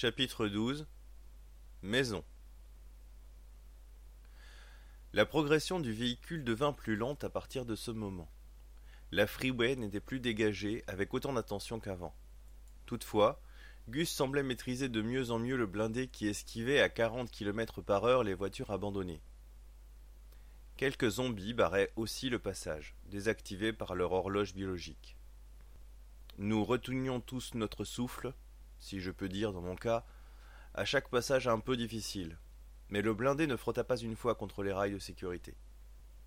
Chapitre 12 Maison La progression du véhicule devint plus lente à partir de ce moment. La freeway n'était plus dégagée avec autant d'attention qu'avant. Toutefois, Gus semblait maîtriser de mieux en mieux le blindé qui esquivait à 40 km par heure les voitures abandonnées. Quelques zombies barraient aussi le passage, désactivés par leur horloge biologique. Nous retenions tous notre souffle, si je peux dire dans mon cas, à chaque passage un peu difficile, mais le blindé ne frotta pas une fois contre les rails de sécurité.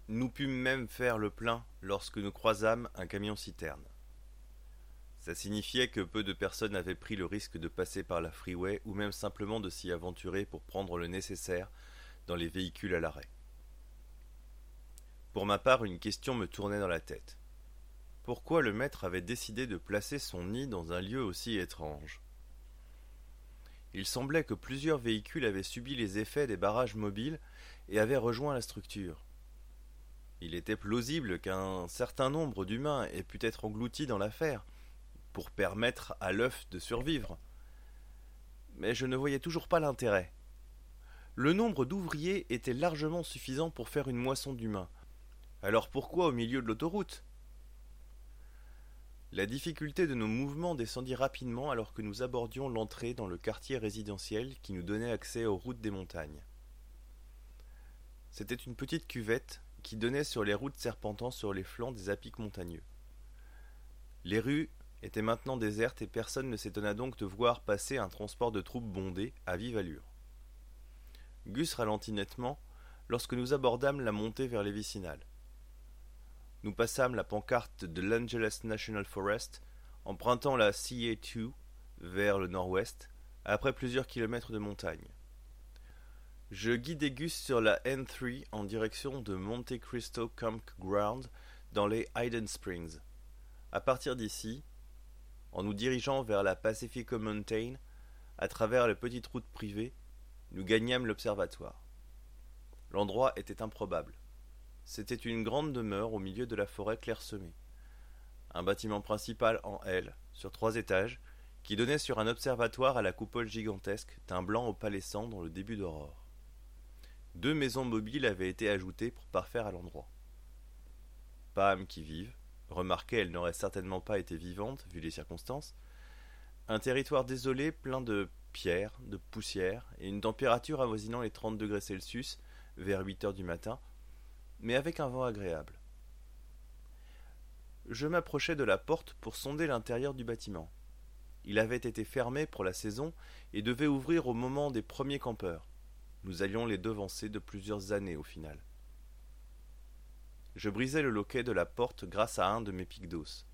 Nous pûmes même faire le plein lorsque nous croisâmes un camion citerne. Ça signifiait que peu de personnes avaient pris le risque de passer par la freeway ou même simplement de s'y aventurer pour prendre le nécessaire dans les véhicules à l'arrêt. Pour ma part, une question me tournait dans la tête. Pourquoi le maître avait décidé de placer son nid dans un lieu aussi étrange? Il semblait que plusieurs véhicules avaient subi les effets des barrages mobiles et avaient rejoint la structure. Il était plausible qu'un certain nombre d'humains aient pu être engloutis dans l'affaire, pour permettre à l'œuf de survivre. Mais je ne voyais toujours pas l'intérêt. Le nombre d'ouvriers était largement suffisant pour faire une moisson d'humains. Alors pourquoi au milieu de l'autoroute? La difficulté de nos mouvements descendit rapidement alors que nous abordions l'entrée dans le quartier résidentiel qui nous donnait accès aux routes des montagnes. C'était une petite cuvette qui donnait sur les routes serpentant sur les flancs des apics montagneux. Les rues était maintenant déserte et personne ne s'étonna donc de voir passer un transport de troupes bondé à vive allure. Gus ralentit nettement lorsque nous abordâmes la montée vers les vicinales. Nous passâmes la pancarte de l'Angeles National Forest, empruntant la CA2 vers le nord-ouest, après plusieurs kilomètres de montagne. Je guidai Gus sur la N3 en direction de Monte Cristo Campground dans les Hayden Springs. À partir d'ici, en nous dirigeant vers la Pacifico Mountain, à travers les petites routes privées, nous gagnâmes l'observatoire. L'endroit était improbable. C'était une grande demeure au milieu de la forêt clairsemée. Un bâtiment principal en L, sur trois étages, qui donnait sur un observatoire à la coupole gigantesque, d'un blanc opalescent dans le début d'aurore. Deux maisons mobiles avaient été ajoutées pour parfaire à l'endroit. Pas qui vive, Remarquez, elle n'aurait certainement pas été vivante, vu les circonstances. Un territoire désolé, plein de pierres, de poussière, et une température avoisinant les 30 degrés Celsius vers 8 heures du matin, mais avec un vent agréable. Je m'approchai de la porte pour sonder l'intérieur du bâtiment. Il avait été fermé pour la saison et devait ouvrir au moment des premiers campeurs. Nous allions les devancer de plusieurs années au final. Je brisai le loquet de la porte grâce à un de mes pics d'os.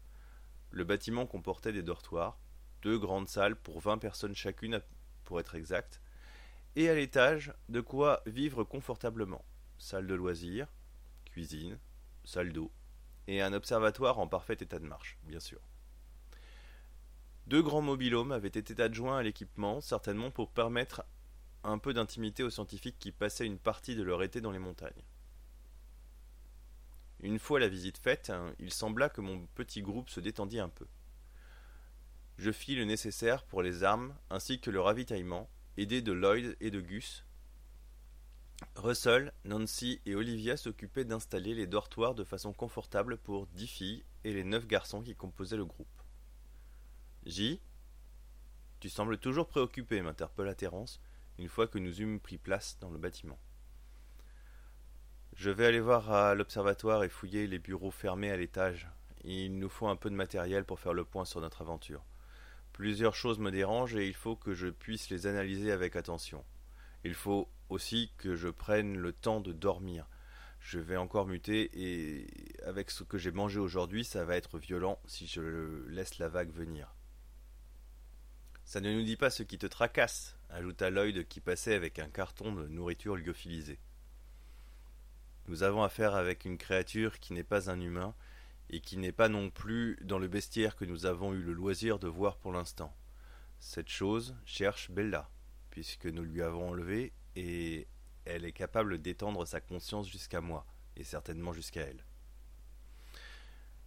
Le bâtiment comportait des dortoirs, deux grandes salles pour vingt personnes chacune pour être exact, et à l'étage de quoi vivre confortablement. Salle de loisirs, cuisine, salle d'eau, et un observatoire en parfait état de marche, bien sûr. Deux grands mobilhomes avaient été adjoints à l'équipement, certainement pour permettre un peu d'intimité aux scientifiques qui passaient une partie de leur été dans les montagnes. Une fois la visite faite, hein, il sembla que mon petit groupe se détendit un peu. Je fis le nécessaire pour les armes ainsi que le ravitaillement, aidé de Lloyd et de Gus. Russell, Nancy et Olivia s'occupaient d'installer les dortoirs de façon confortable pour dix filles et les neuf garçons qui composaient le groupe. J. Tu sembles toujours préoccupé, m'interpella Terence, une fois que nous eûmes pris place dans le bâtiment. Je vais aller voir à l'observatoire et fouiller les bureaux fermés à l'étage. Il nous faut un peu de matériel pour faire le point sur notre aventure. Plusieurs choses me dérangent et il faut que je puisse les analyser avec attention. Il faut aussi que je prenne le temps de dormir. Je vais encore muter et avec ce que j'ai mangé aujourd'hui, ça va être violent si je laisse la vague venir. Ça ne nous dit pas ce qui te tracasse, ajouta Lloyd qui passait avec un carton de nourriture lyophilisée. Nous avons affaire avec une créature qui n'est pas un humain, et qui n'est pas non plus dans le bestiaire que nous avons eu le loisir de voir pour l'instant. Cette chose cherche Bella, puisque nous lui avons enlevé, et elle est capable d'étendre sa conscience jusqu'à moi, et certainement jusqu'à elle.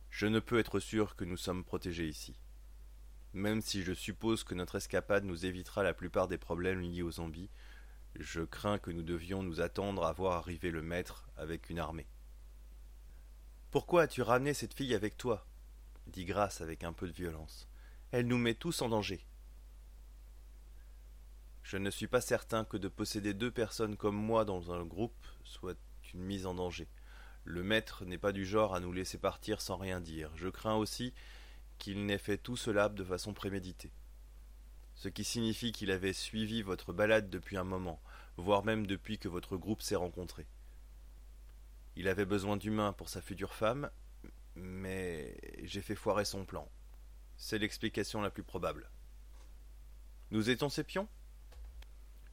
Je ne peux être sûr que nous sommes protégés ici. Même si je suppose que notre escapade nous évitera la plupart des problèmes liés aux zombies, je crains que nous devions nous attendre à voir arriver le maître avec une armée. Pourquoi as-tu ramené cette fille avec toi? dit Grace avec un peu de violence. Elle nous met tous en danger. Je ne suis pas certain que de posséder deux personnes comme moi dans un groupe soit une mise en danger. Le maître n'est pas du genre à nous laisser partir sans rien dire. Je crains aussi qu'il n'ait fait tout cela de façon préméditée. Ce qui signifie qu'il avait suivi votre balade depuis un moment, voire même depuis que votre groupe s'est rencontré. Il avait besoin d'humains pour sa future femme, mais j'ai fait foirer son plan. C'est l'explication la plus probable. Nous étions ses pions?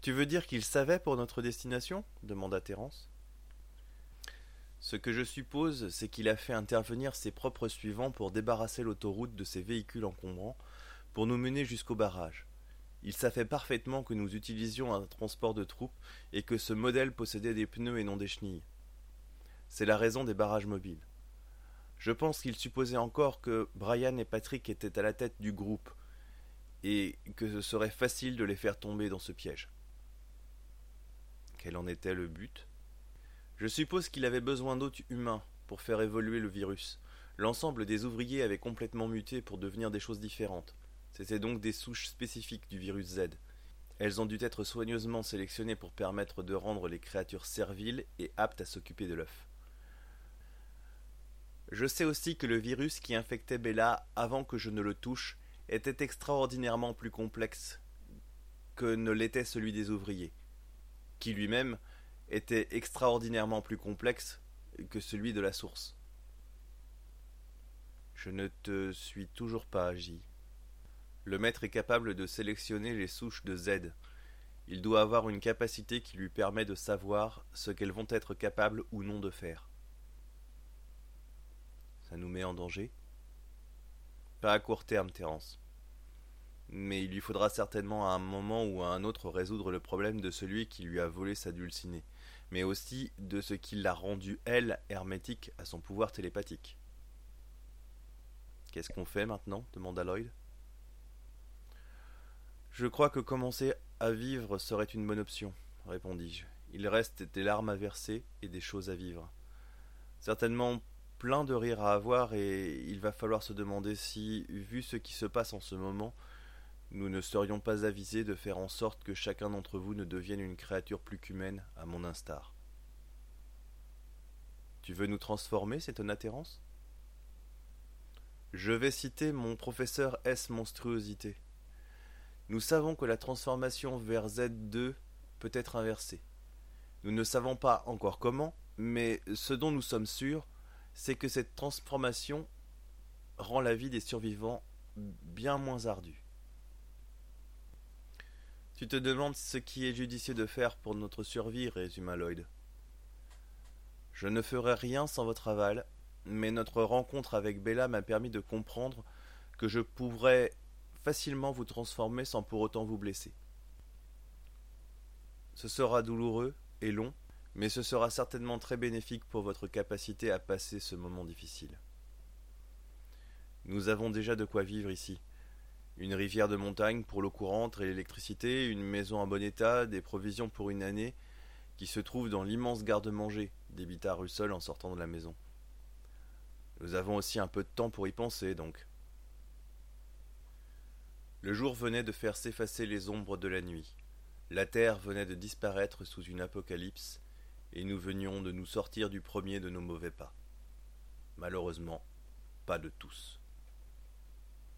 Tu veux dire qu'il savait pour notre destination? demanda Thérence. Ce que je suppose, c'est qu'il a fait intervenir ses propres suivants pour débarrasser l'autoroute de ses véhicules encombrants pour nous mener jusqu'au barrage. Il savait parfaitement que nous utilisions un transport de troupes et que ce modèle possédait des pneus et non des chenilles. C'est la raison des barrages mobiles. Je pense qu'il supposait encore que Brian et Patrick étaient à la tête du groupe et que ce serait facile de les faire tomber dans ce piège. Quel en était le but je suppose qu'il avait besoin d'hôtes humains pour faire évoluer le virus. L'ensemble des ouvriers avait complètement muté pour devenir des choses différentes. C'étaient donc des souches spécifiques du virus Z. Elles ont dû être soigneusement sélectionnées pour permettre de rendre les créatures serviles et aptes à s'occuper de l'œuf. Je sais aussi que le virus qui infectait Bella avant que je ne le touche était extraordinairement plus complexe que ne l'était celui des ouvriers, qui lui-même était extraordinairement plus complexe que celui de la source. Je ne te suis toujours pas, agi. Le maître est capable de sélectionner les souches de Z. Il doit avoir une capacité qui lui permet de savoir ce qu'elles vont être capables ou non de faire. Ça nous met en danger? Pas à court terme, Terence. Mais il lui faudra certainement à un moment ou à un autre résoudre le problème de celui qui lui a volé sa dulcinée mais aussi de ce qui l'a rendue, elle, hermétique à son pouvoir télépathique. Qu'est-ce qu'on fait maintenant demanda Lloyd. Je crois que commencer à vivre serait une bonne option, répondis-je. Il reste des larmes à verser et des choses à vivre. Certainement plein de rires à avoir et il va falloir se demander si, vu ce qui se passe en ce moment, nous ne serions pas avisés de faire en sorte que chacun d'entre vous ne devienne une créature plus qu'humaine, à mon instar. Tu veux nous transformer, c'est une atterrance Je vais citer mon professeur S. Monstruosité. Nous savons que la transformation vers Z2 peut être inversée. Nous ne savons pas encore comment, mais ce dont nous sommes sûrs, c'est que cette transformation rend la vie des survivants bien moins ardue. Tu te demandes ce qui est judicieux de faire pour notre survie, résuma Lloyd. Je ne ferai rien sans votre aval, mais notre rencontre avec Bella m'a permis de comprendre que je pourrais facilement vous transformer sans pour autant vous blesser. Ce sera douloureux et long, mais ce sera certainement très bénéfique pour votre capacité à passer ce moment difficile. Nous avons déjà de quoi vivre ici, une rivière de montagne pour l'eau courante et l'électricité, une maison en bon état, des provisions pour une année, qui se trouve dans l'immense garde-manger, débita Russell en sortant de la maison. Nous avons aussi un peu de temps pour y penser, donc. Le jour venait de faire s'effacer les ombres de la nuit. La terre venait de disparaître sous une apocalypse, et nous venions de nous sortir du premier de nos mauvais pas. Malheureusement, pas de tous.